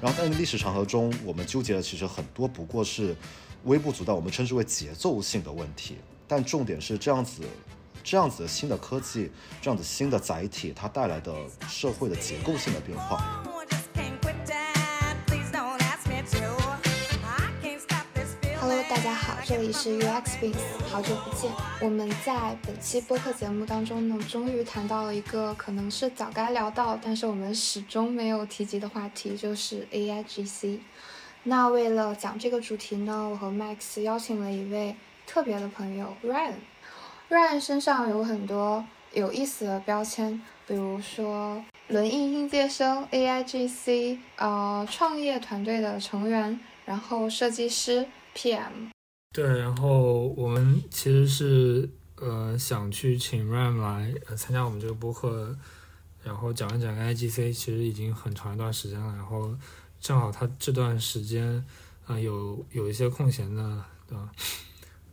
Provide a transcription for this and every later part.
然后在历史长河中，我们纠结的其实很多不过是微不足道，我们称之为节奏性的问题。但重点是这样子，这样子的新的科技，这样子新的载体，它带来的社会的结构性的变化。这里是 UXBeats，好久不见。我们在本期播客节目当中呢，终于谈到了一个可能是早该聊到，但是我们始终没有提及的话题，就是 AIGC。那为了讲这个主题呢，我和 Max 邀请了一位特别的朋友 Ryan。Ryan 身上有很多有意思的标签，比如说轮印应届生、AIGC，呃，创业团队的成员，然后设计师。PM，对，然后我们其实是呃想去请 Ram 来呃参加我们这个播客，然后讲一讲 IGC，其实已经很长一段时间了，然后正好他这段时间啊有有一些空闲的啊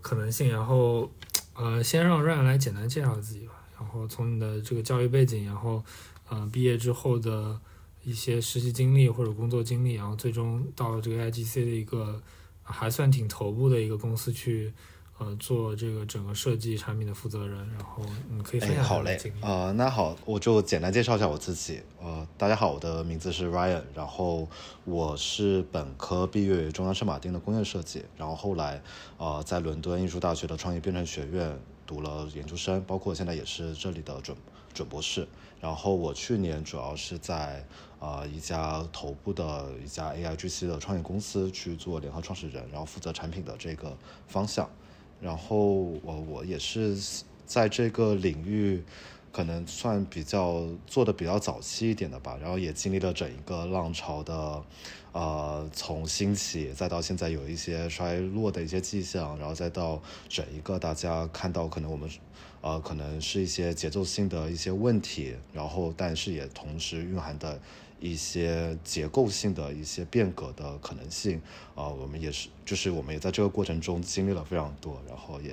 可能性，然后呃先让 Ram 来简单介绍自己吧，然后从你的这个教育背景，然后呃毕业之后的一些实习经历或者工作经历，然后最终到了这个 IGC 的一个。还算挺头部的一个公司去，呃，做这个整个设计产品的负责人，然后你可以分享好嘞，呃，那好，我就简单介绍一下我自己。呃，大家好，我的名字是 Ryan，然后我是本科毕业于中央圣马丁的工业设计，然后后来呃在伦敦艺术大学的创意编程学院读了研究生，包括现在也是这里的准准博士。然后我去年主要是在。呃，一家头部的一家 AIGC 的创业公司去做联合创始人，然后负责产品的这个方向。然后我我也是在这个领域，可能算比较做的比较早期一点的吧。然后也经历了整一个浪潮的，呃，从兴起再到现在有一些衰落的一些迹象，然后再到整一个大家看到可能我们。呃，可能是一些节奏性的一些问题，然后但是也同时蕴含的一些结构性的一些变革的可能性。啊，我们也是，就是我们也在这个过程中经历了非常多，然后也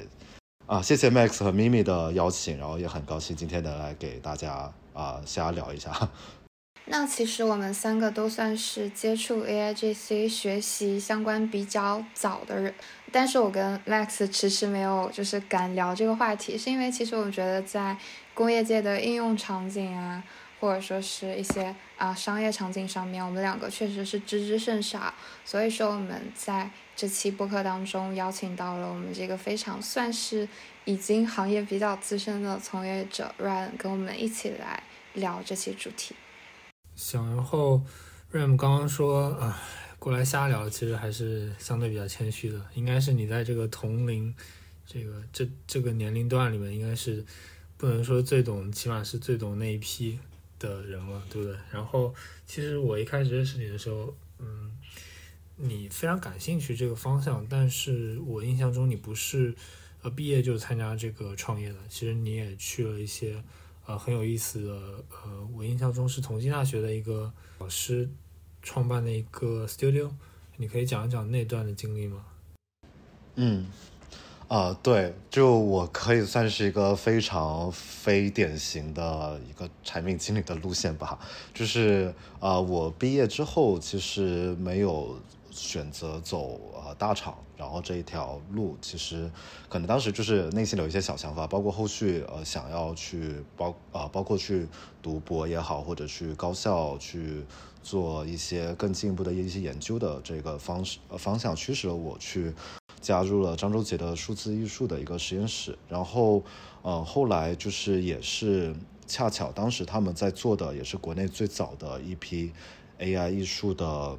啊，谢谢 Max 和 Mimi 的邀请，然后也很高兴今天能来给大家啊瞎聊一下。那其实我们三个都算是接触 AIGC 学习相关比较早的人。但是我跟 Max 迟迟没有就是敢聊这个话题，是因为其实我觉得在工业界的应用场景啊，或者说是一些啊商业场景上面，我们两个确实是知之甚少。所以说我们在这期播客当中邀请到了我们这个非常算是已经行业比较资深的从业者 Ryan，跟我们一起来聊这期主题。行，然后 Ram 刚刚说啊。过来瞎聊，其实还是相对比较谦虚的。应该是你在这个同龄，这个这这个年龄段里面，应该是不能说最懂，起码是最懂那一批的人了，对不对？然后，其实我一开始认识你的时候，嗯，你非常感兴趣这个方向，但是我印象中你不是呃毕业就参加这个创业的。其实你也去了一些呃很有意思的，呃，我印象中是同济大学的一个老师。创办的一个 studio，你可以讲一讲那段的经历吗？嗯，啊，对，就我可以算是一个非常非典型的一个产品经理的路线吧。就是啊，我毕业之后其实没有选择走呃大厂，然后这一条路其实可能当时就是内心有一些小想法，包括后续呃想要去包啊，包括去读博也好，或者去高校去。做一些更进一步的一些研究的这个方式呃方向驱使了我去加入了张周杰的数字艺术的一个实验室，然后呃后来就是也是恰巧当时他们在做的也是国内最早的一批 AI 艺术的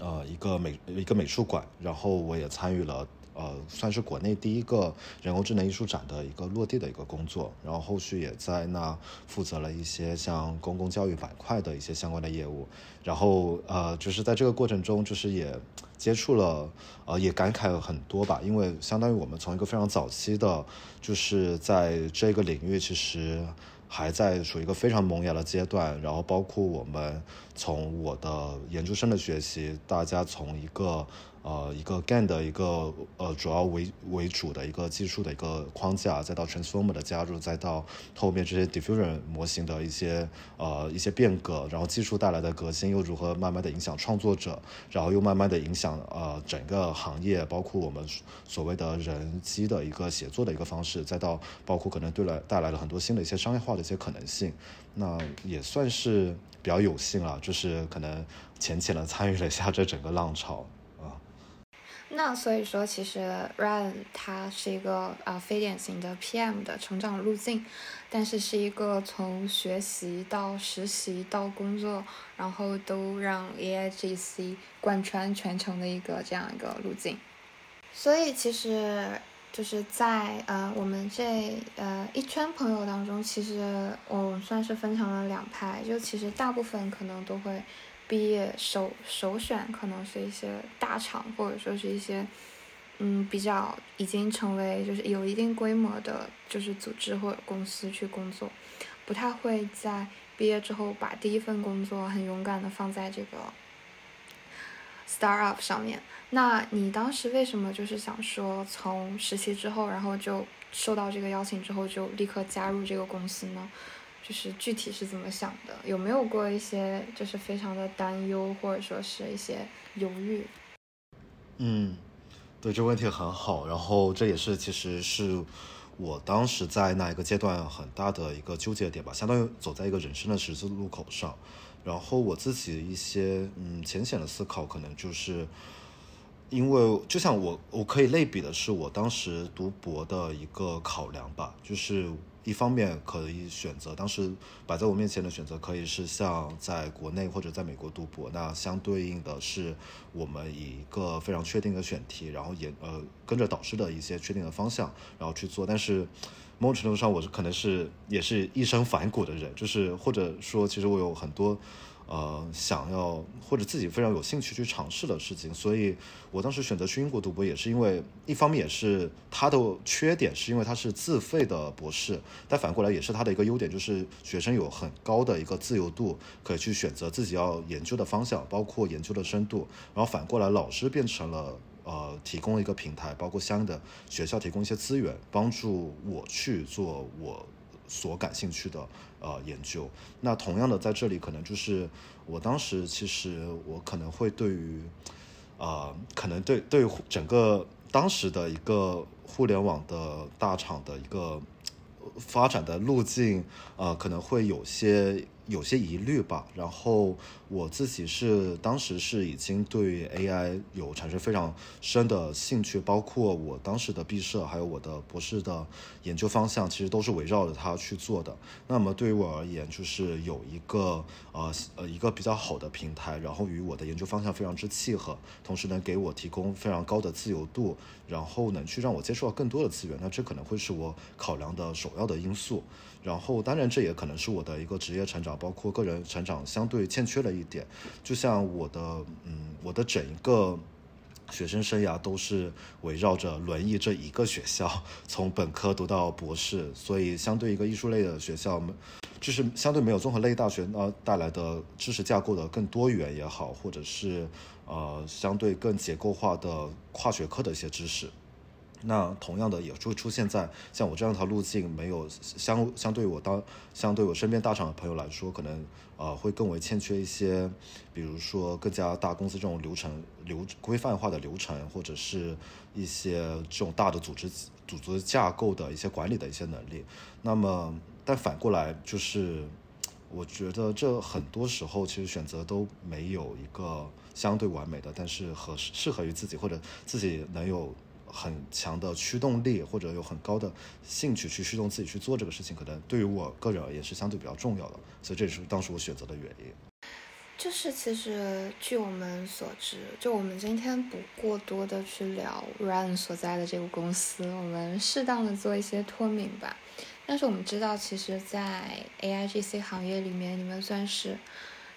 呃一个美一个美术馆，然后我也参与了。呃，算是国内第一个人工智能艺术展的一个落地的一个工作，然后后续也在那负责了一些像公共教育板块的一些相关的业务，然后呃，就是在这个过程中，就是也接触了，呃，也感慨了很多吧，因为相当于我们从一个非常早期的，就是在这个领域其实。还在处于一个非常萌芽的阶段，然后包括我们从我的研究生的学习，大家从一个呃，一个 GAN 的一个呃主要为为主的一个技术的一个框架，再到 Transformer 的加入，再到后面这些 Diffusion 模型的一些呃一些变革，然后技术带来的革新又如何慢慢的影响创作者，然后又慢慢的影响呃整个行业，包括我们所谓的人机的一个协作的一个方式，再到包括可能对了带来了很多新的一些商业化的一些可能性，那也算是比较有幸了，就是可能浅浅的参与了一下这整个浪潮。那所以说，其实 Ryan 他是一个啊非典型的 PM 的成长路径，但是是一个从学习到实习到工作，然后都让 AIGC 贯穿全程的一个这样一个路径。所以其实就是在呃我们这呃一圈朋友当中，其实我算是分成了两派，就其实大部分可能都会。毕业首首选可能是一些大厂，或者说是一些，嗯，比较已经成为就是有一定规模的，就是组织或者公司去工作，不太会在毕业之后把第一份工作很勇敢的放在这个 startup 上面。那你当时为什么就是想说从实习之后，然后就受到这个邀请之后就立刻加入这个公司呢？就是具体是怎么想的？有没有过一些就是非常的担忧，或者说是一些犹豫？嗯，对，这问题很好。然后这也是其实是我当时在那一个阶段很大的一个纠结点吧，相当于走在一个人生的十字路口上。然后我自己一些嗯浅显的思考，可能就是因为就像我我可以类比的是我当时读博的一个考量吧，就是。一方面可以选择，当时摆在我面前的选择可以是像在国内或者在美国读博，那相对应的是我们以一个非常确定的选题，然后也呃跟着导师的一些确定的方向，然后去做。但是某种程度上，我是可能是也是一生反骨的人，就是或者说，其实我有很多。呃，想要或者自己非常有兴趣去尝试的事情，所以我当时选择去英国读博，也是因为一方面也是它的缺点，是因为它是自费的博士，但反过来也是它的一个优点，就是学生有很高的一个自由度，可以去选择自己要研究的方向，包括研究的深度。然后反过来，老师变成了呃提供一个平台，包括相应的学校提供一些资源，帮助我去做我。所感兴趣的呃研究，那同样的在这里可能就是我当时其实我可能会对于，呃可能对对整个当时的一个互联网的大厂的一个发展的路径，呃可能会有些。有些疑虑吧，然后我自己是当时是已经对 AI 有产生非常深的兴趣，包括我当时的毕设，还有我的博士的研究方向，其实都是围绕着它去做的。那么对于我而言，就是有一个呃呃一个比较好的平台，然后与我的研究方向非常之契合，同时能给我提供非常高的自由度，然后能去让我接触到更多的资源，那这可能会是我考量的首要的因素。然后，当然，这也可能是我的一个职业成长，包括个人成长相对欠缺的一点。就像我的，嗯，我的整一个学生生涯都是围绕着轮椅这一个学校，从本科读到博士，所以相对一个艺术类的学校，就是相对没有综合类大学呃带来的知识架构的更多元也好，或者是呃相对更结构化的跨学科的一些知识。那同样的也会出现在像我这样一条路径没有相相对我当相对我身边大厂的朋友来说，可能呃会更为欠缺一些，比如说更加大公司这种流程流规范化的流程，或者是一些这种大的组织组织架构的一些管理的一些能力。那么但反过来就是，我觉得这很多时候其实选择都没有一个相对完美的，但是合适适合于自己或者自己能有。很强的驱动力，或者有很高的兴趣去驱动自己去做这个事情，可能对于我个人而言是相对比较重要的，所以这也是当时我选择的原因。就是其实据我们所知，就我们今天不过多的去聊 Run 所在的这个公司，我们适当的做一些脱敏吧。但是我们知道，其实，在 AIGC 行业里面，你们算是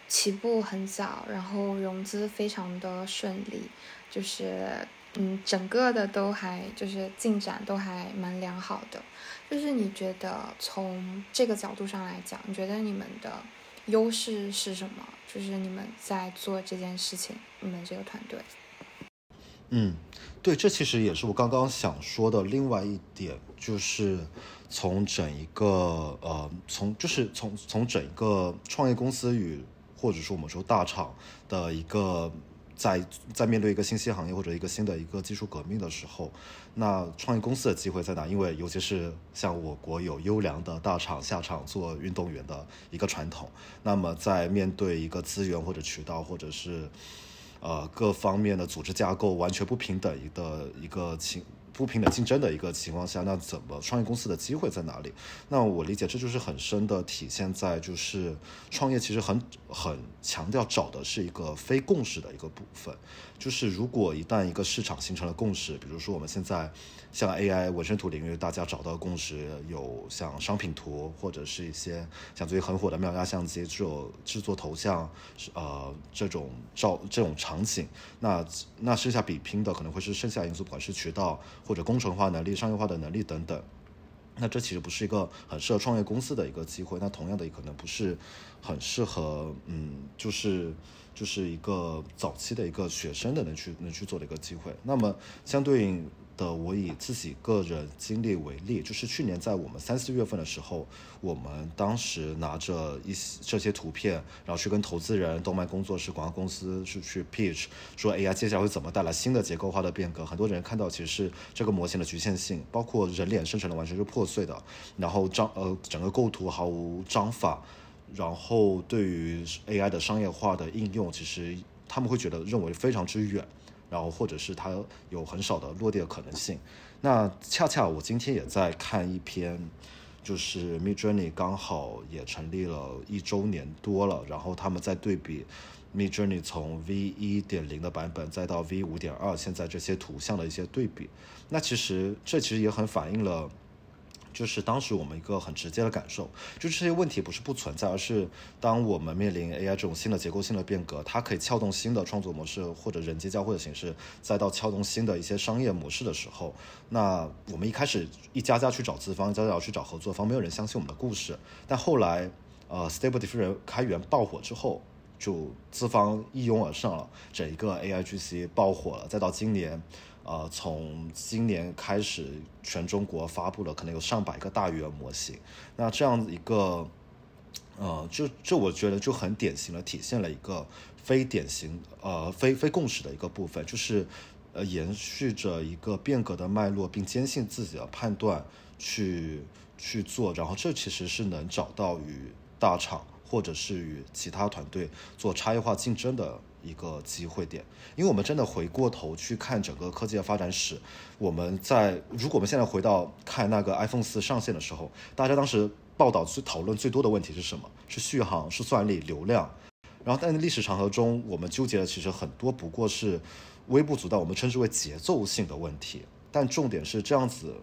起步很早，然后融资非常的顺利，就是。嗯，整个的都还就是进展都还蛮良好的，就是你觉得从这个角度上来讲，你觉得你们的优势是什么？就是你们在做这件事情，你们这个团队。嗯，对，这其实也是我刚刚想说的另外一点，就是从整一个呃，从就是从从整一个创业公司与或者说我们说大厂的一个。在在面对一个信息行业或者一个新的一个技术革命的时候，那创业公司的机会在哪？因为尤其是像我国有优良的大厂下场做运动员的一个传统，那么在面对一个资源或者渠道或者是呃各方面的组织架构完全不平等的一个情。不平等竞争的一个情况下，那怎么创业公司的机会在哪里？那我理解这就是很深的体现在就是创业其实很很强调找的是一个非共识的一个部分，就是如果一旦一个市场形成了共识，比如说我们现在。像 AI 纹身图领域，大家找到共识有像商品图，或者是一些像最近很火的妙压相机，这种制作头像，呃，这种照这种场景，那那剩下比拼的可能会是剩下因素，不管是渠道或者工程化能力、商业化的能力等等。那这其实不是一个很适合创业公司的一个机会，那同样的也可能不是很适合，嗯，就是就是一个早期的一个学生的能去能去做的一个机会。那么相对应。的，我以自己个人经历为例，就是去年在我们三四月份的时候，我们当时拿着一些这些图片，然后去跟投资人、动漫工作室、广告公司是去 pitch，说 AI 接下来会怎么带来新的结构化的变革。很多人看到其实是这个模型的局限性，包括人脸生成的完全是破碎的，然后章呃整个构图毫无章法，然后对于 AI 的商业化的应用，其实他们会觉得认为非常之远。然后，或者是它有很少的落地的可能性。那恰恰我今天也在看一篇，就是 Midjourney 刚好也成立了一周年多了，然后他们在对比 Midjourney 从 V 一点零的版本再到 V 五点二，现在这些图像的一些对比。那其实这其实也很反映了。就是当时我们一个很直接的感受，就这些问题不是不存在，而是当我们面临 AI 这种新的结构性的变革，它可以撬动新的创作模式或者人机交互的形式，再到撬动新的一些商业模式的时候，那我们一开始一家家去找资方，一家家去找合作方，没有人相信我们的故事。但后来，呃，Stable Diffusion 开源爆火之后，就资方一拥而上了，整一个 AI GC 爆火了，再到今年。呃，从今年开始，全中国发布了可能有上百个大语言模型。那这样一个，呃，就就我觉得就很典型的体现了一个非典型呃非非共识的一个部分，就是呃延续着一个变革的脉络，并坚信自己的判断去去做，然后这其实是能找到与大厂或者是与其他团队做差异化竞争的。一个机会点，因为我们真的回过头去看整个科技的发展史，我们在如果我们现在回到看那个 iPhone 四上线的时候，大家当时报道最讨论最多的问题是什么？是续航，是算力、流量。然后，但历史长河中，我们纠结的其实很多不过是微不足道，我们称之为节奏性的问题。但重点是这样子。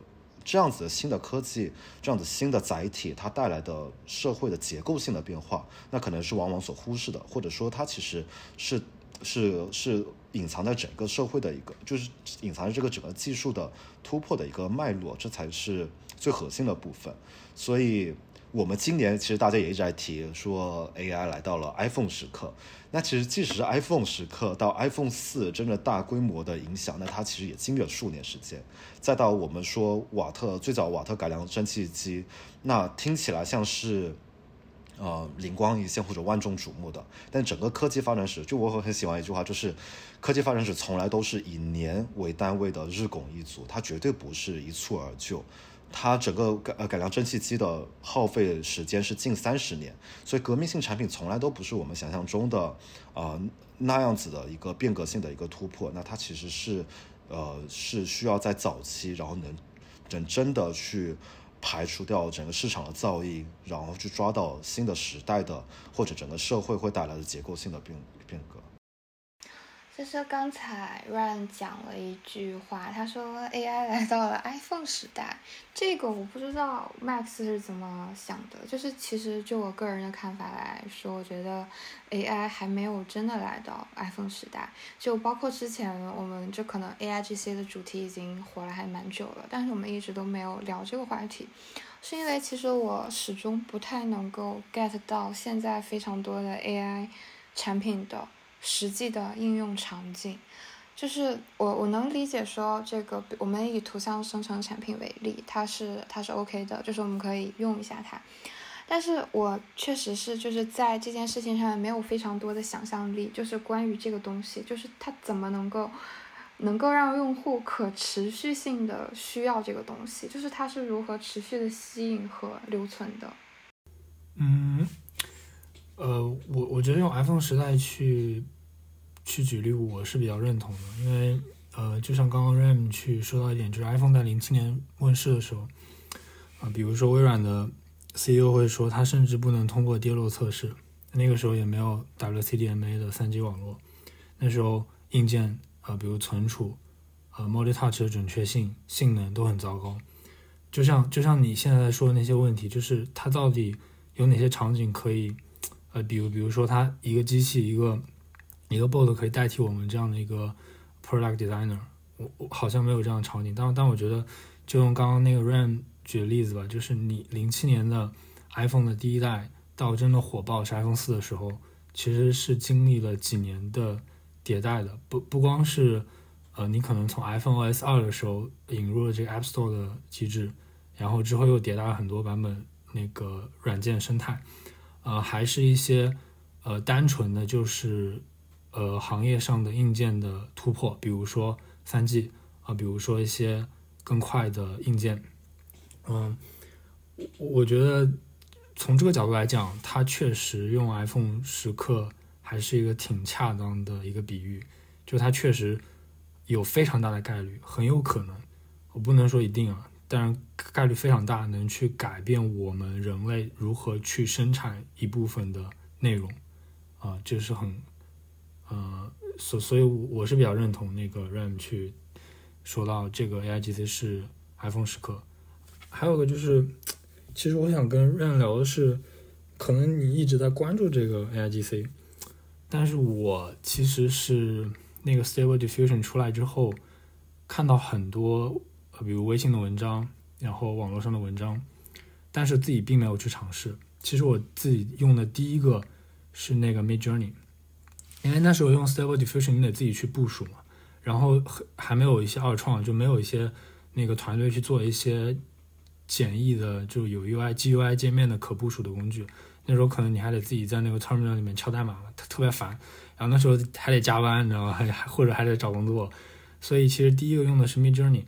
这样子的新的科技，这样子新的载体，它带来的社会的结构性的变化，那可能是往往所忽视的，或者说它其实是是是隐藏在整个社会的一个，就是隐藏在这个整个技术的突破的一个脉络，这才是最核心的部分。所以，我们今年其实大家也一直在提说 AI 来到了 iPhone 时刻。那其实，即使是 iPhone 时刻到 iPhone 四真的大规模的影响，那它其实也经历了数年时间。再到我们说瓦特最早瓦特改良蒸汽机，那听起来像是呃灵光一现或者万众瞩目的。但整个科技发展史，就我很很喜欢一句话，就是科技发展史从来都是以年为单位的日拱一卒，它绝对不是一蹴而就。它整个改呃改良蒸汽机的耗费时间是近三十年，所以革命性产品从来都不是我们想象中的啊那样子的一个变革性的一个突破。那它其实是呃是需要在早期，然后能能真的去排除掉整个市场的噪音，然后去抓到新的时代的或者整个社会会带来的结构性的变变革。就是刚才 Ryan 讲了一句话，他说 AI 来到了 iPhone 时代，这个我不知道 Max 是怎么想的。就是其实就我个人的看法来说，我觉得 AI 还没有真的来到 iPhone 时代。就包括之前我们就可能 AI GC 的主题已经火了还蛮久了，但是我们一直都没有聊这个话题，是因为其实我始终不太能够 get 到现在非常多的 AI 产品的。实际的应用场景，就是我我能理解说这个，我们以图像生成产品为例，它是它是 OK 的，就是我们可以用一下它。但是我确实是就是在这件事情上面没有非常多的想象力，就是关于这个东西，就是它怎么能够能够让用户可持续性的需要这个东西，就是它是如何持续的吸引和留存的。嗯，呃，我我觉得用 iPhone 时代去。去举例，我是比较认同的，因为呃，就像刚刚 Ram 去说到一点，就是 iPhone 在零七年问世的时候，啊，比如说微软的 CEO 会说，它甚至不能通过跌落测试，那个时候也没有 WCDMA 的三 G 网络，那时候硬件啊，比如存储，呃，Multi Touch 的准确性、性能都很糟糕，就像就像你现在说的那些问题，就是它到底有哪些场景可以，呃，比如比如说它一个机器一个。一个 bot 可以代替我们这样的一个 product designer，我我好像没有这样的场景，但但我觉得就用刚刚那个 Ram 举例子吧，就是你零七年的 iPhone 的第一代到真的火爆是 iPhone 四的时候，其实是经历了几年的迭代的，不不光是呃你可能从 iPhone OS 二的时候引入了这个 App Store 的机制，然后之后又迭代了很多版本那个软件生态，呃还是一些呃单纯的就是。呃，行业上的硬件的突破，比如说三 G 啊，比如说一些更快的硬件，嗯，我我觉得从这个角度来讲，它确实用 iPhone 时刻还是一个挺恰当的一个比喻，就它确实有非常大的概率，很有可能，我不能说一定啊，但是概率非常大，能去改变我们人类如何去生产一部分的内容，啊，这是很。呃，所所以我是比较认同那个 Ram 去说到这个 AIGC 是 iPhone 时刻，还有个就是，其实我想跟 Ram 聊的是，可能你一直在关注这个 AIGC，但是我其实是那个 Stable Diffusion 出来之后，看到很多呃，比如微信的文章，然后网络上的文章，但是自己并没有去尝试。其实我自己用的第一个是那个 Mid Journey。因为那时候用 Stable Diffusion，你得自己去部署嘛，然后还没有一些二创，就没有一些那个团队去做一些简易的，就有 UI、GUI 界面的可部署的工具。那时候可能你还得自己在那个 Terminal 里面敲代码，特特别烦。然后那时候还得加班，你知道吗？还还或者还得找工作。所以其实第一个用的是 Mid Journey，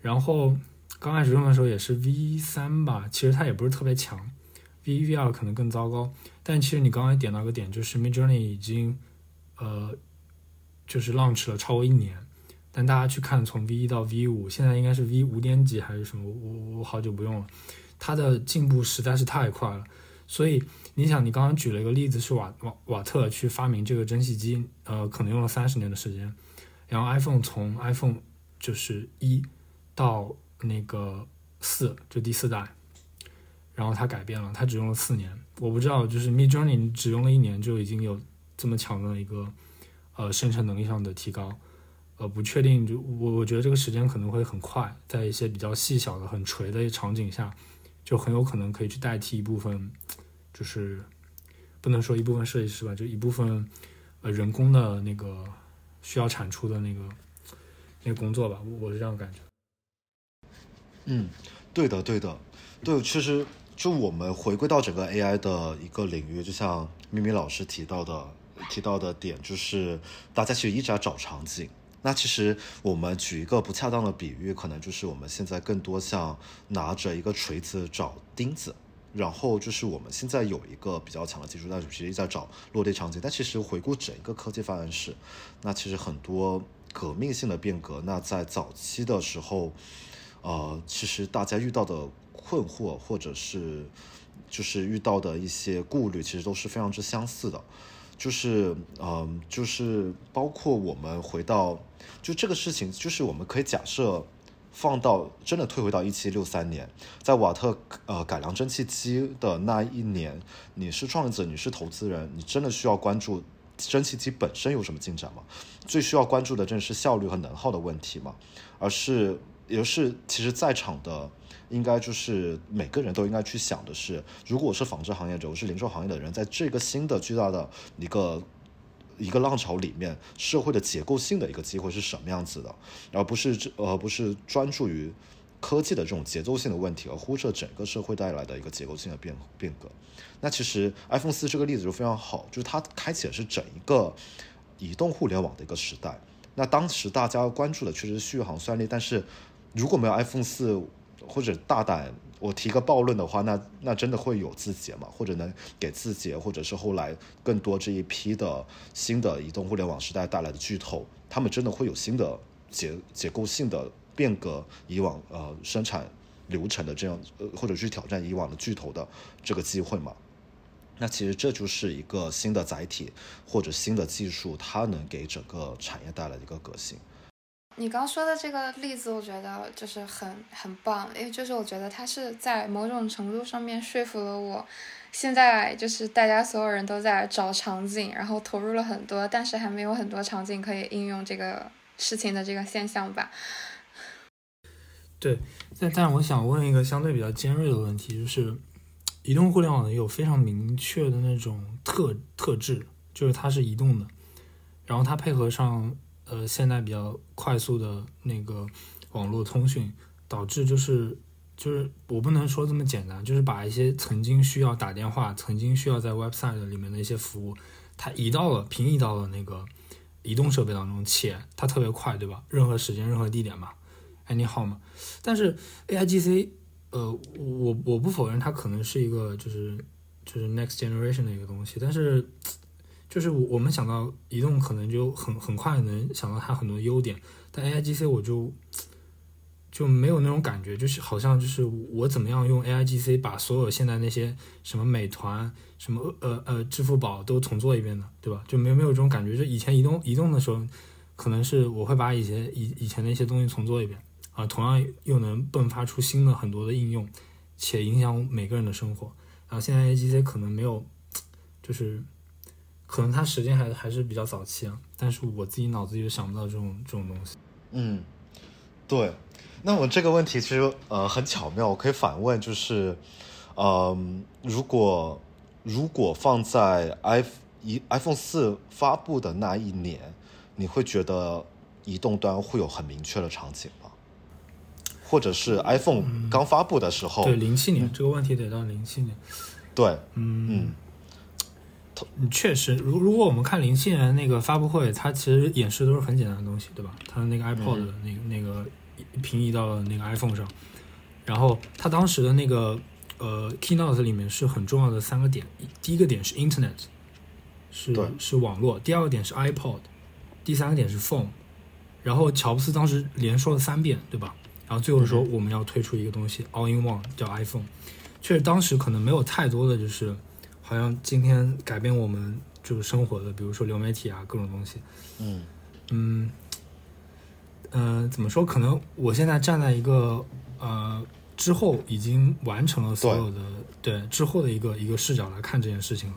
然后刚开始用的时候也是 V 三吧，其实它也不是特别强，V 一、V 二可能更糟糕。但其实你刚才点到个点，就是 Mid Journey 已经。呃，就是 launch 了超过一年，但大家去看从 V 一到 V 五，现在应该是 V 五点几还是什么？我我好久不用了，它的进步实在是太快了。所以你想，你刚刚举了一个例子，是瓦瓦瓦特去发明这个蒸汽机，呃，可能用了三十年的时间。然后 iPhone 从 iPhone 就是一到那个四，就第四代，然后它改变了，它只用了四年。我不知道，就是 Mid Journey 只用了一年就已经有。这么强的一个呃生成能力上的提高，呃不确定就我我觉得这个时间可能会很快，在一些比较细小的很垂的场景下，就很有可能可以去代替一部分，就是不能说一部分设计师吧，就一部分呃人工的那个需要产出的那个那个工作吧，我是这样感觉。嗯，对的对的，对，其实就我们回归到整个 AI 的一个领域，就像咪咪老师提到的。提到的点就是，大家其实一直在找场景。那其实我们举一个不恰当的比喻，可能就是我们现在更多像拿着一个锤子找钉子，然后就是我们现在有一个比较强的技术，但是其实在找落地场景。但其实回顾整个科技发展史，那其实很多革命性的变革，那在早期的时候，呃，其实大家遇到的困惑或者是就是遇到的一些顾虑，其实都是非常之相似的。就是，嗯，就是包括我们回到，就这个事情，就是我们可以假设，放到真的退回到一七六三年，在瓦特呃改良蒸汽机的那一年，你是创业者，你是投资人，你真的需要关注蒸汽机本身有什么进展吗？最需要关注的正是效率和能耗的问题吗？而是，也是其实在场的。应该就是每个人都应该去想的是，如果我是纺织行业者，我是零售行业的人，在这个新的巨大的一个一个浪潮里面社会的结构性的一个机会是什么样子的，而不是这而不是专注于科技的这种节奏性的问题，而忽视整个社会带来的一个结构性的变变革。那其实 iPhone 四这个例子就非常好，就是它开启的是整一个移动互联网的一个时代。那当时大家关注的确实是续航算力，但是如果没有 iPhone 四，或者大胆我提个暴论的话，那那真的会有字节嘛？或者能给字节，或者是后来更多这一批的新的移动互联网时代带来的巨头，他们真的会有新的结结构性的变革以往呃生产流程的这样呃，或者去挑战以往的巨头的这个机会嘛？那其实这就是一个新的载体或者新的技术，它能给整个产业带来的一个革新。你刚说的这个例子，我觉得就是很很棒，因为就是我觉得它是在某种程度上面说服了我。现在就是大家所有人都在找场景，然后投入了很多，但是还没有很多场景可以应用这个事情的这个现象吧。对，但但我想问一个相对比较尖锐的问题，就是移动互联网有非常明确的那种特特质，就是它是移动的，然后它配合上。呃，现在比较快速的那个网络通讯，导致就是就是我不能说这么简单，就是把一些曾经需要打电话、曾经需要在 website 里面的一些服务，它移到了平移到了那个移动设备当中，且它特别快，对吧？任何时间、任何地点嘛，哎，你好嘛。但是 A I G C，呃，我我不否认它可能是一个就是就是 next generation 的一个东西，但是。就是我我们想到移动可能就很很快能想到它很多优点，但 A I G C 我就就没有那种感觉，就是好像就是我怎么样用 A I G C 把所有现在那些什么美团、什么呃呃支付宝都重做一遍呢，对吧？就没有没有这种感觉。就以前移动移动的时候，可能是我会把以前以以前的一些东西重做一遍啊，同样又能迸发出新的很多的应用，且影响每个人的生活。然后现在 A I G C 可能没有，就是。可能它时间还还是比较早期啊，但是我自己脑子里就想不到这种这种东西。嗯，对。那我这个问题其实呃很巧妙，我可以反问，就是，嗯，如果如果放在 i 一 iPhone 四发布的那一年，你会觉得移动端会有很明确的场景吗？或者是 iPhone 刚发布的时候？对，零七年这个问题得到零七年。对，嗯。确实，如如果我们看零七年那个发布会，它其实演示都是很简单的东西，对吧？它的那个 iPod 的那个那个平移到了那个 iPhone 上，然后它当时的那个呃 keynote 里面是很重要的三个点，第一个点是 Internet，是是网络；第二个点是 iPod，第三个点是 Phone。然后乔布斯当时连说了三遍，对吧？然后最后说我们要推出一个东西 All in One，叫 iPhone。确实当时可能没有太多的就是。好像今天改变我们就是生活的，比如说流媒体啊，各种东西。嗯嗯嗯，怎么说？可能我现在站在一个呃之后已经完成了所有的对之后的一个一个视角来看这件事情了。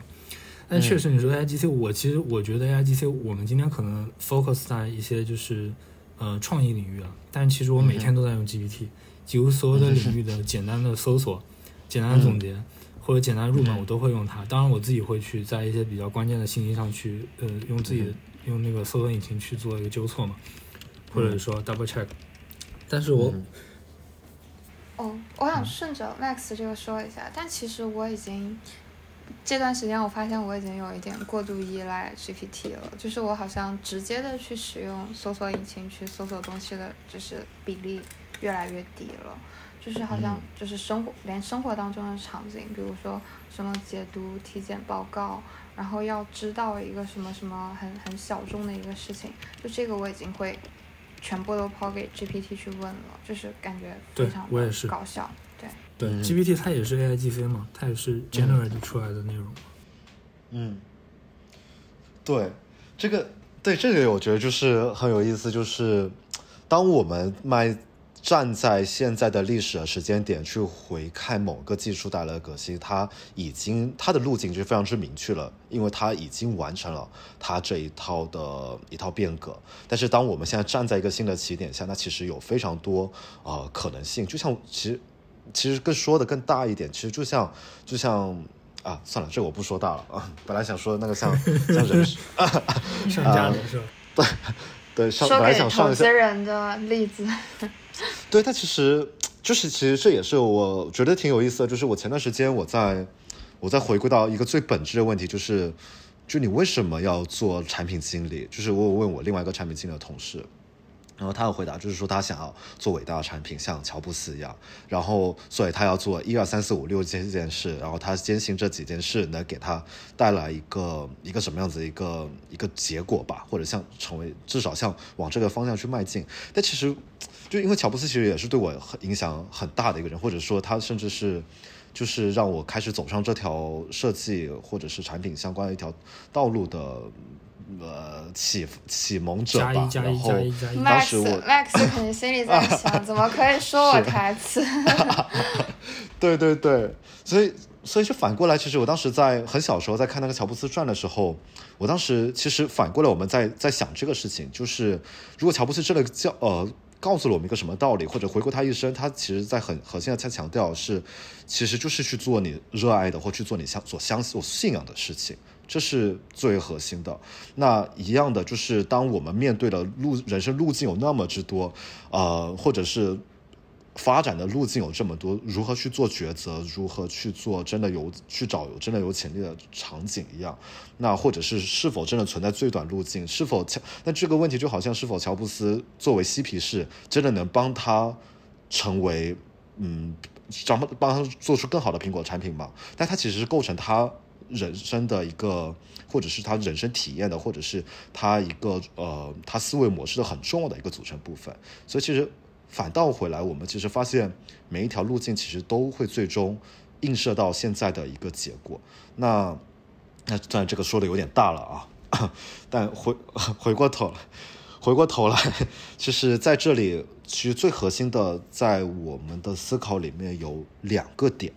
但确实，你说 A I G C，我其实我觉得 A I G C，我们今天可能 focus 在一些就是呃创意领域了。但其实我每天都在用 G P T，几乎所有的领域的简单的搜索、简单的总结。或者简单入门，我都会用它。当然，我自己会去在一些比较关键的信息上去，呃，用自己的用那个搜索引擎去做一个纠错嘛，或者说 double check。但是我，哦，我想顺着 Max 这个说一下，但其实我已经这段时间我发现我已经有一点过度依赖 GPT 了，就是我好像直接的去使用搜索引擎去搜索东西的，就是比例越来越低了。就是好像就是生活，连生活当中的场景，比如说什么解读体检报告，然后要知道一个什么什么很很小众的一个事情，就这个我已经会全部都抛给 GPT 去问了，就是感觉非常搞笑。对对，GPT 它也是 AI G C 嘛，它也是 generate 出来的内容。嗯，对，这个对这个我觉得就是很有意思，就是当我们卖。站在现在的历史的时间点去回看某个技术带来的革新，它已经它的路径就非常之明确了，因为它已经完成了它这一套的一套变革。但是当我们现在站在一个新的起点下，那其实有非常多呃可能性。就像其实其实更说的更大一点，其实就像就像啊，算了，这我不说大了啊。本来想说那个像像人商家人设，对对，上说给本来想上一下投资，人的例子，对，但其实就是其实这也是我觉得挺有意思的，就是我前段时间我在我在回归到一个最本质的问题，就是就你为什么要做产品经理？就是我有问我另外一个产品经理的同事。然后他的回答就是说，他想要做伟大的产品，像乔布斯一样。然后，所以他要做一二三四五六这件事。然后他坚信这几件事能给他带来一个一个什么样子一个一个结果吧，或者像成为至少像往这个方向去迈进。但其实，就因为乔布斯其实也是对我很影响很大的一个人，或者说他甚至是就是让我开始走上这条设计或者是产品相关的一条道路的呃启启蒙者吧。加一加然后一加一加一，当时 Max 我 Max 肯定心里在想，怎么可以说我台词？对对对，所以所以就反过来，其实我当时在很小时候在看那个乔布斯传的时候，我当时其实反过来我们在在想这个事情，就是如果乔布斯真的教呃告诉了我们一个什么道理，或者回顾他一生，他其实在很核心的在强调是，其实就是去做你热爱的或去做你相所相所信仰的事情。这是最核心的。那一样的，就是当我们面对的路人生路径有那么之多，呃，或者是发展的路径有这么多，如何去做抉择，如何去做真的有去找有真的有潜力的场景一样，那或者是是否真的存在最短路径，是否乔那这个问题就好像是否乔布斯作为嬉皮士真的能帮他成为嗯，帮帮他做出更好的苹果产品吗？但他其实是构成他人生的一个，或者是他人生体验的，或者是他一个呃他思维模式的很重要的一个组成部分。所以其实反倒回来，我们其实发现每一条路径其实都会最终映射到现在的一个结果。那那当然这个说的有点大了啊，但回回过头来。回过头来，其实在这里，其实最核心的，在我们的思考里面有两个点，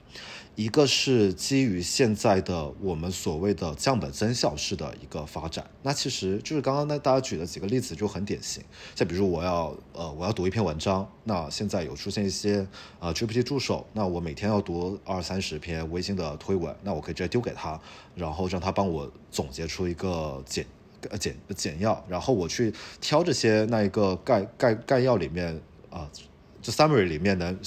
一个是基于现在的我们所谓的降本增效式的一个发展，那其实就是刚刚呢大家举的几个例子就很典型，像比如我要呃我要读一篇文章，那现在有出现一些呃 GPT 助手，那我每天要读二三十篇微信的推文，那我可以直接丢给他，然后让他帮我总结出一个简。简简要，然后我去挑这些那一个概概概要里面啊，就 summary 里面能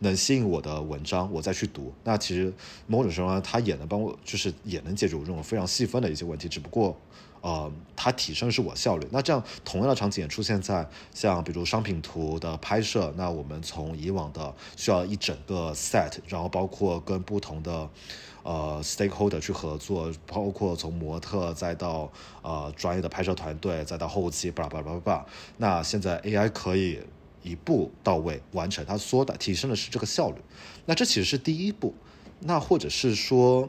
能吸引我的文章，我再去读。那其实某种程度上，它也能帮我，就是也能解决我这种非常细分的一些问题。只不过呃，它提升是我效率。那这样同样的场景也出现在像比如商品图的拍摄，那我们从以往的需要一整个 set，然后包括跟不同的。呃，stakeholder 去合作，包括从模特再到呃专业的拍摄团队，再到后期，巴拉巴拉巴拉。那现在 AI 可以一步到位完成，它缩短提升的是这个效率。那这其实是第一步。那或者是说，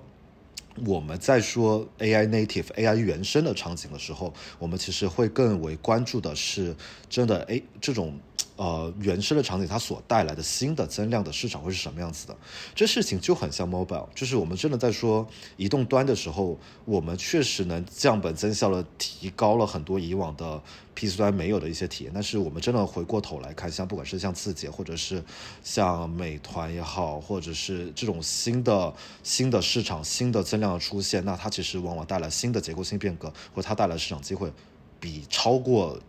我们在说 AI native、AI 原生的场景的时候，我们其实会更为关注的是真的哎这种。呃，原生的场景它所带来的新的增量的市场会是什么样子的？这事情就很像 mobile，就是我们真的在说移动端的时候，我们确实能降本增效的提高了很多以往的 PC 端没有的一些体验。但是我们真的回过头来看，像不管是像字节，或者是像美团也好，或者是这种新的新的市场、新的增量的出现，那它其实往往带来新的结构性变革，或它带来市场机会，比超过。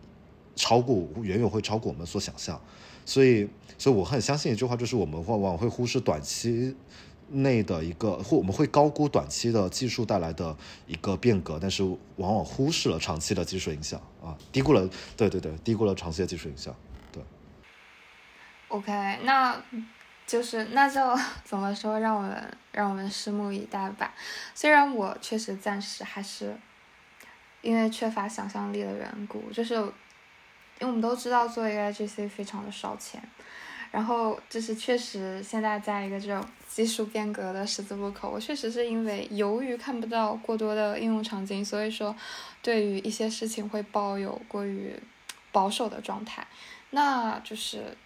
超过远远会超过我们所想象，所以所以我很相信一句话，就是我们往往会忽视短期内的一个，或我们会高估短期的技术带来的一个变革，但是往往忽视了长期的技术影响啊，低估了，对对对，低估了长期的技术影响，对。OK，那就是那就 怎么说，让我们让我们拭目以待吧。虽然我确实暂时还是因为缺乏想象力的缘故，就是。因为我们都知道做 AIGC 非常的烧钱，然后就是确实现在在一个这种技术变革的十字路口，我确实是因为由于看不到过多的应用场景，所以说对于一些事情会抱有过于保守的状态。那就是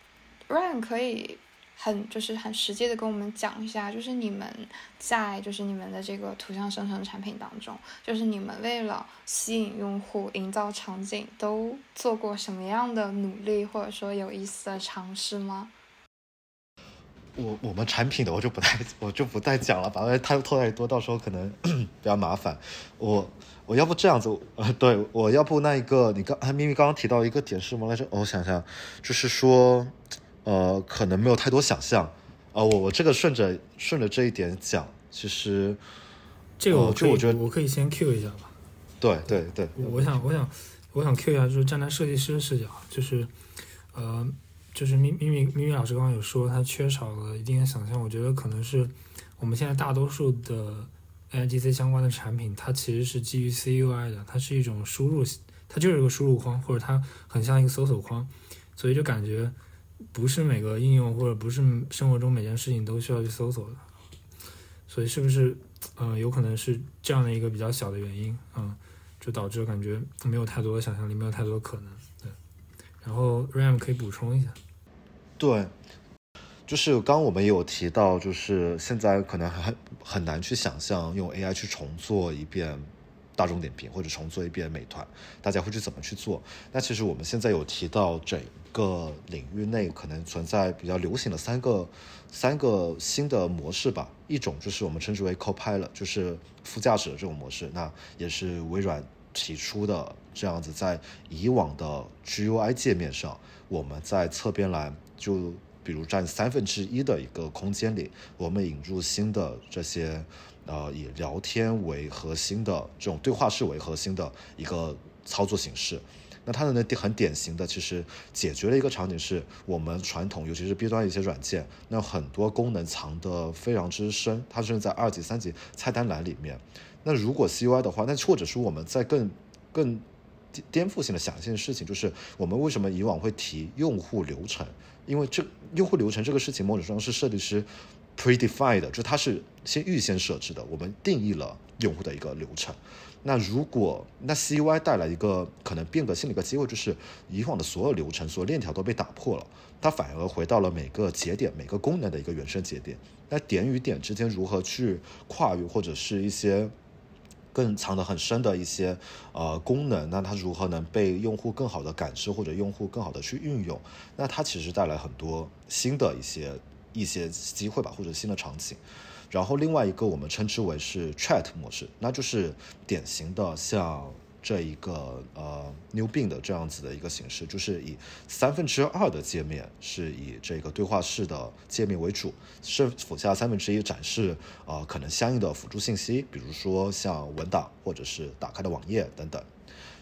Ryan 可以。很就是很实际的跟我们讲一下，就是你们在就是你们的这个图像生成产品当中，就是你们为了吸引用户、营造场景，都做过什么样的努力，或者说有意思的尝试吗？我我们产品的我就不太我就不再讲了吧，因为太太多，到时候可能 比较麻烦。我我要不这样子，呃，对我要不那一个你刚咪咪刚刚提到一个点是什么来着？我想想，就是说，呃，可能没有太多想象。啊，我我这个顺着顺着这一点讲，其实这个我就我觉得我可以先 Q 一下吧。对对对，我想我想我想 Q 一下，就是站在设计师的视角，就是呃。就是咪咪咪咪咪老师刚刚有说，他缺少了一定的想象。我觉得可能是我们现在大多数的 AIGC 相关的产品，它其实是基于 CUI 的，它是一种输入，它就是一个输入框，或者它很像一个搜索框，所以就感觉不是每个应用或者不是生活中每件事情都需要去搜索的。所以是不是嗯，有可能是这样的一个比较小的原因嗯，就导致感觉没有太多的想象力，没有太多的可能。对，然后 Ram 可以补充一下。对，就是刚我们有提到，就是现在可能很很难去想象用 AI 去重做一遍大众点评或者重做一遍美团，大家会去怎么去做？那其实我们现在有提到整个领域内可能存在比较流行的三个三个新的模式吧，一种就是我们称之为 Copilot，就是副驾驶的这种模式，那也是微软提出的这样子，在以往的 GUI 界面上，我们在侧边栏。就比如占三分之一的一个空间里，我们引入新的这些，呃，以聊天为核心的这种对话式为核心的一个操作形式。那它的呢很典型的，其实解决了一个场景，是我们传统尤其是 B 端一些软件，那很多功能藏得非常之深，它甚至在二级、三级菜单栏里面。那如果 CUI 的话，那或者说我们在更更颠覆性的想一件事情，就是我们为什么以往会提用户流程？因为这用户流程这个事情，某种程度上是设计师 predefined 的，就它是先预先设置的。我们定义了用户的一个流程。那如果那 CUI 带来一个可能变革性的一个机会，就是以往的所有流程、所有链条都被打破了，它反而回到了每个节点、每个功能的一个原生节点。那点与点之间如何去跨越，或者是一些。更藏得很深的一些呃功能，那它如何能被用户更好的感知或者用户更好的去运用？那它其实带来很多新的一些一些机会吧，或者新的场景。然后另外一个我们称之为是 Chat 模式，那就是典型的像。这一个呃 New bin 的这样子的一个形式，就是以三分之二的界面是以这个对话式的界面为主，是辅下三分之一展示啊可能相应的辅助信息，比如说像文档或者是打开的网页等等。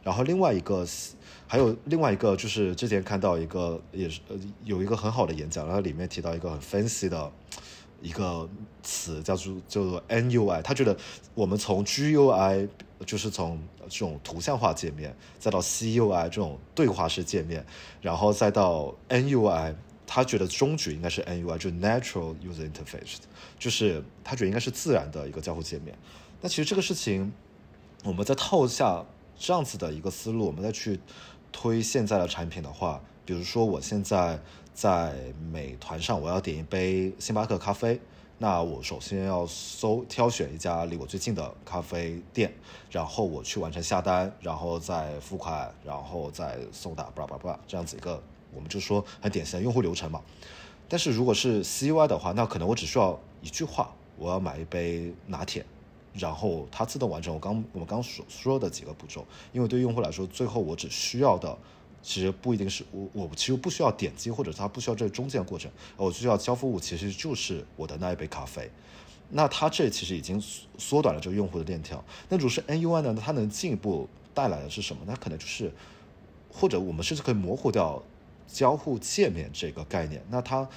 然后另外一个还有另外一个就是之前看到一个也是呃有一个很好的演讲，然后里面提到一个很分析的。一个词叫做叫做 NUI，他觉得我们从 GUI 就是从这种图像化界面，再到 CUI 这种对话式界面，然后再到 NUI，他觉得终局应该是 NUI，就 Natural User Interface，就是他觉得应该是自然的一个交互界面。那其实这个事情，我们在套下这样子的一个思路，我们再去推现在的产品的话，比如说我现在。在美团上，我要点一杯星巴克咖啡，那我首先要搜挑选一家离我最近的咖啡店，然后我去完成下单，然后再付款，然后再送达，巴拉巴拉这样子一个，我们就说很典型的用户流程嘛。但是如果是 C Y 的话，那可能我只需要一句话，我要买一杯拿铁，然后它自动完成我刚我们刚所说的几个步骤，因为对用户来说，最后我只需要的。其实不一定是我，我其实不需要点击，或者它不需要这中间过程，我需要交付物其实就是我的那一杯咖啡。那它这其实已经缩短了这个用户的链条。那如果是 NUI 呢？它能进一步带来的是什么？那可能就是，或者我们甚至可以模糊掉交互界面这个概念。那它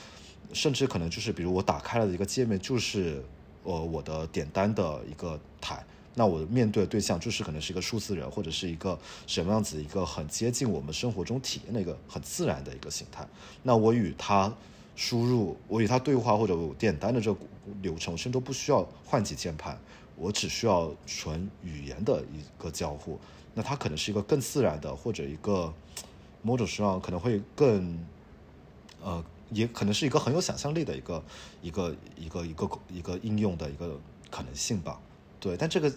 甚至可能就是，比如我打开了一个界面，就是呃我的点单的一个台。那我面对对象就是可能是一个数字人，或者是一个什么样子一个很接近我们生活中体验的一个很自然的一个形态。那我与他输入，我与他对话或者我点单的这个流程，甚至都不需要唤起键盘，我只需要纯语言的一个交互。那它可能是一个更自然的，或者一个某种上可能会更，呃，也可能是一个很有想象力的一个一个一个一个一个应用的一个可能性吧。对，但这个，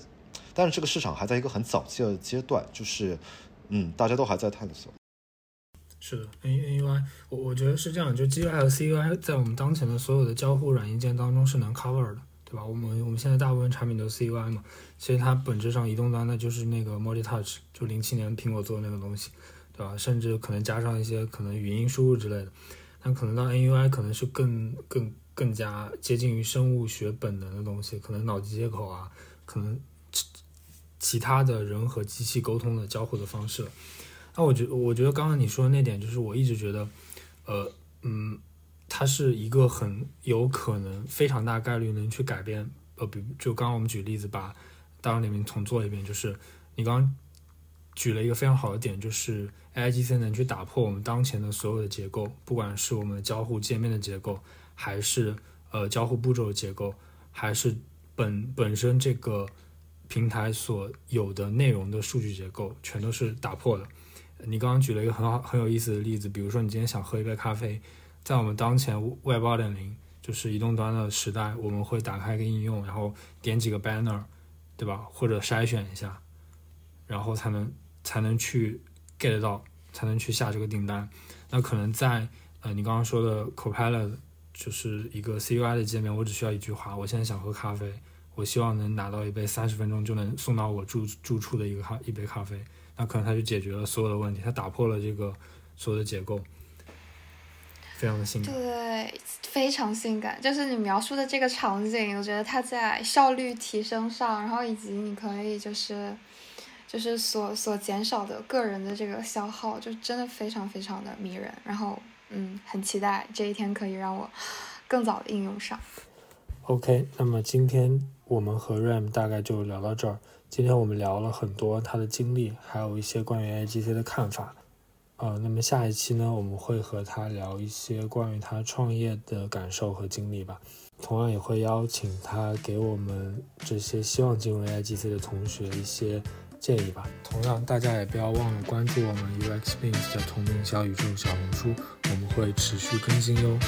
但是这个市场还在一个很早期的阶段，就是，嗯，大家都还在探索。是的，N N U I，我我觉得是这样，就 G U I 和 C U I 在我们当前的所有的交互软硬件当中是能 cover 的，对吧？我们我们现在大部分产品都是 C U I 嘛，其实它本质上移动端的就是那个 Multi Touch，就零七年苹果做的那个东西，对吧？甚至可能加上一些可能语音输入之类的，但可能到 N U I 可能是更更更加接近于生物学本能的东西，可能脑机接口啊，可能其其他的人和机器沟通的交互的方式。那我觉我觉得刚刚你说的那点，就是我一直觉得，呃，嗯，它是一个很有可能、非常大概率能去改变。呃，比就刚刚我们举例子，把大众点评重做一遍，就是你刚刚举了一个非常好的点，就是 AIGC 能去打破我们当前的所有的结构，不管是我们交互界面的结构，还是呃交互步骤的结构，还是本本身这个平台所有的内容的数据结构，全都是打破的。你刚刚举了一个很好很有意思的例子，比如说你今天想喝一杯咖啡，在我们当前 Web 二点零就是移动端的时代，我们会打开一个应用，然后点几个 banner，对吧？或者筛选一下，然后才能才能去 get 到，才能去下这个订单。那可能在呃你刚刚说的 Copilot 就是一个 CUI 的界面，我只需要一句话，我现在想喝咖啡，我希望能拿到一杯三十分钟就能送到我住住处的一个咖一杯咖啡。那可能它就解决了所有的问题，它打破了这个所有的结构，非常的性感。对，非常性感。就是你描述的这个场景，我觉得它在效率提升上，然后以及你可以就是就是所所减少的个人的这个消耗，就真的非常非常的迷人。然后嗯，很期待这一天可以让我更早的应用上。OK，那么今天我们和 Ram 大概就聊到这儿。今天我们聊了很多他的经历，还有一些关于 IGC 的看法。呃，那么下一期呢，我们会和他聊一些关于他创业的感受和经历吧。同样也会邀请他给我们这些希望进入 IGC 的同学一些建议吧。同样，大家也不要忘了关注我们 UXPins 的同名小宇宙小红书，我们会持续更新哟。